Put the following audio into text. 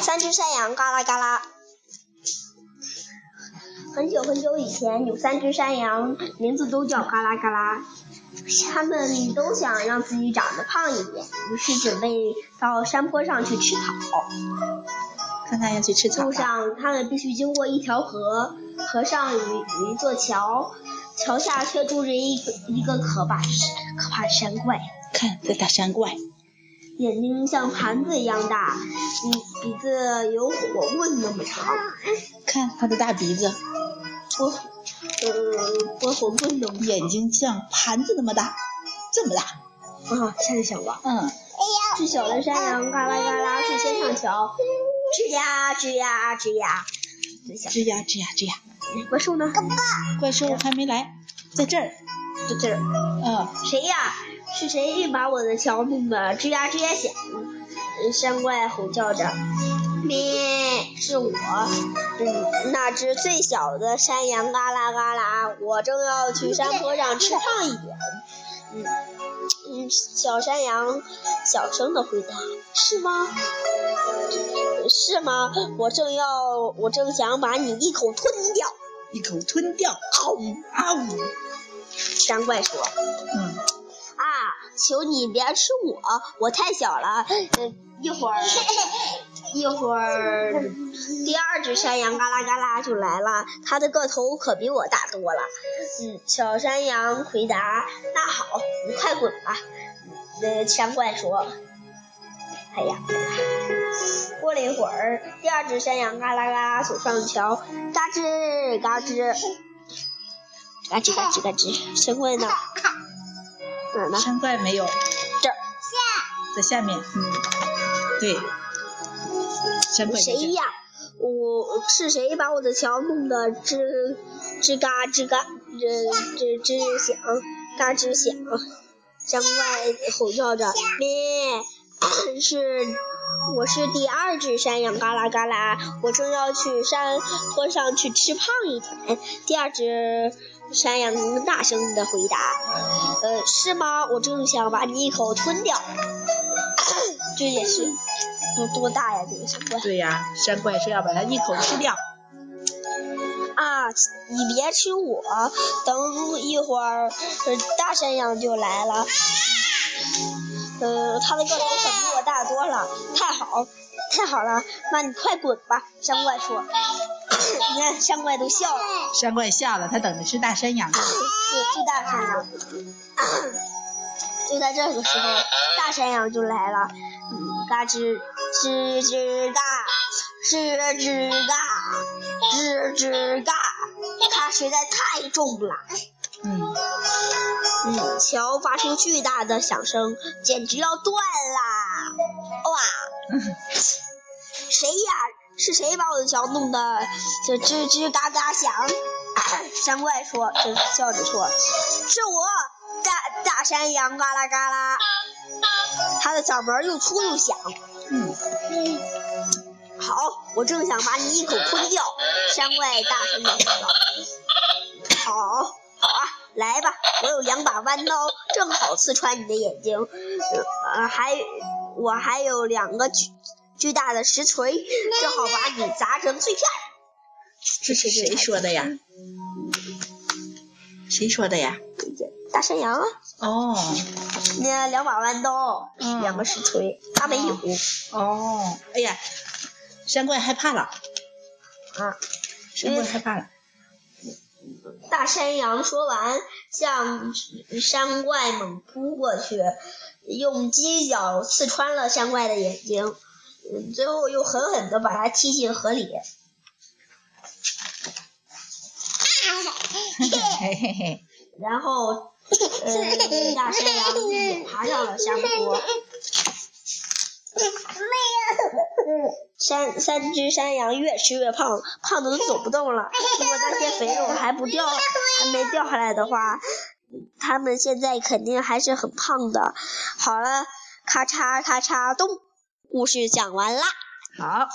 三只山羊嘎啦嘎啦。很久很久以前，有三只山羊，名字都叫嘎啦嘎啦。他们都想让自己长得胖一点，于是准备到山坡上去吃草。看看要去吃草路。上，他们必须经过一条河，河上有一有一座桥，桥下却住着一个一个可怕可怕的山怪。看这大山怪，眼睛像盘子一样大，鼻鼻子有火棍那么长，看他的大鼻子，波呃我火棍那么眼睛像盘子那么大，这么大。长啊！现在想吧，嗯，最小的山羊嘎啦嘎啦最先上桥，吱呀吱呀吱呀，吱呀吱呀吱呀，怪兽呢？怪兽还没来，在这儿。在这儿，嗯，谁呀？是谁把我的桥弄得吱呀吱呀响？呃山怪吼叫着。咩，是我，嗯，那只最小的山羊嘎啦嘎啦，我正要去山坡上吃胖一点。嗯嗯，小山羊小声的回答：“是吗？是吗？我正要，我正想把你一口吞掉。一口吞掉。嗷呜！嗷呜！山怪说。嗯，啊，求你别吃我，我太小了。嗯，一会儿，一会儿，第二只山羊嘎啦嘎啦就来了，它的个头可比我大多了。嗯，小山羊回答：“那好，你快滚吧。”呃，山怪说：“哎呀。”过了一会儿，第二只山羊嘎啦嘎啦走上桥，嘎吱嘎吱，嘎吱嘎吱嘎吱。山怪 呢？哪儿呢？山怪没有，这儿。在下面。嗯，对。山怪谁呀？我是谁把我的桥弄得吱吱嘎吱嘎吱吱吱响，嘎吱响？山怪吼叫着：“咩！是我是第二只山羊，嘎啦嘎啦！我正要去山坡上去吃胖一点。”第二只山羊大声的回答：“呃，是吗？我正想把你一口吞掉。”这也是多多大呀？这个山怪。对呀，山怪是要把它一口吃掉。啊，你别吃我，等一会儿，呃大山羊就来了。呃，他的个头可比我大多了，太好，太好了，那你快滚吧，山怪说。你看，山怪都笑了。山怪笑了，他等着吃大山羊。对，是大山羊。就在这个时候，大山羊就来了，嗯，嘎吱吱吱嘎，吱吱嘎，吱吱嘎，它实在太重了。嗯，嗯，桥发出巨大的响声，简直要断啦！哇，谁呀？是谁把我的桥弄得这吱吱嘎嘎响？山怪说，就笑着说：“是我，大大山羊嘎啦嘎啦。”他的嗓门又粗又响。嗯，好，我正想把你一口吞掉。山怪大声的说道：“好，我有两把弯刀，正好刺穿你的眼睛。呃，还我还有两个巨巨大的石锤，正好把你砸成碎片。”这是谁说的呀？谁说的呀？大山羊啊，哦那两把弯刀，嗯两个石锤，他没有哦，哎呀，山怪害怕了，啊。山怪害怕了。大山羊说完，向山怪猛扑过去，用犄角刺穿了山怪的眼睛，嗯最后又狠狠的把它踢进河里。嘿嘿嘿，然后，呃，大山羊也爬上了山坡。山三只山羊越吃越胖，胖的都走不动了。如果那些肥肉还不掉，还没掉下来的话，它们现在肯定还是很胖的。好了，咔嚓咔嚓咚，故事讲完啦。好，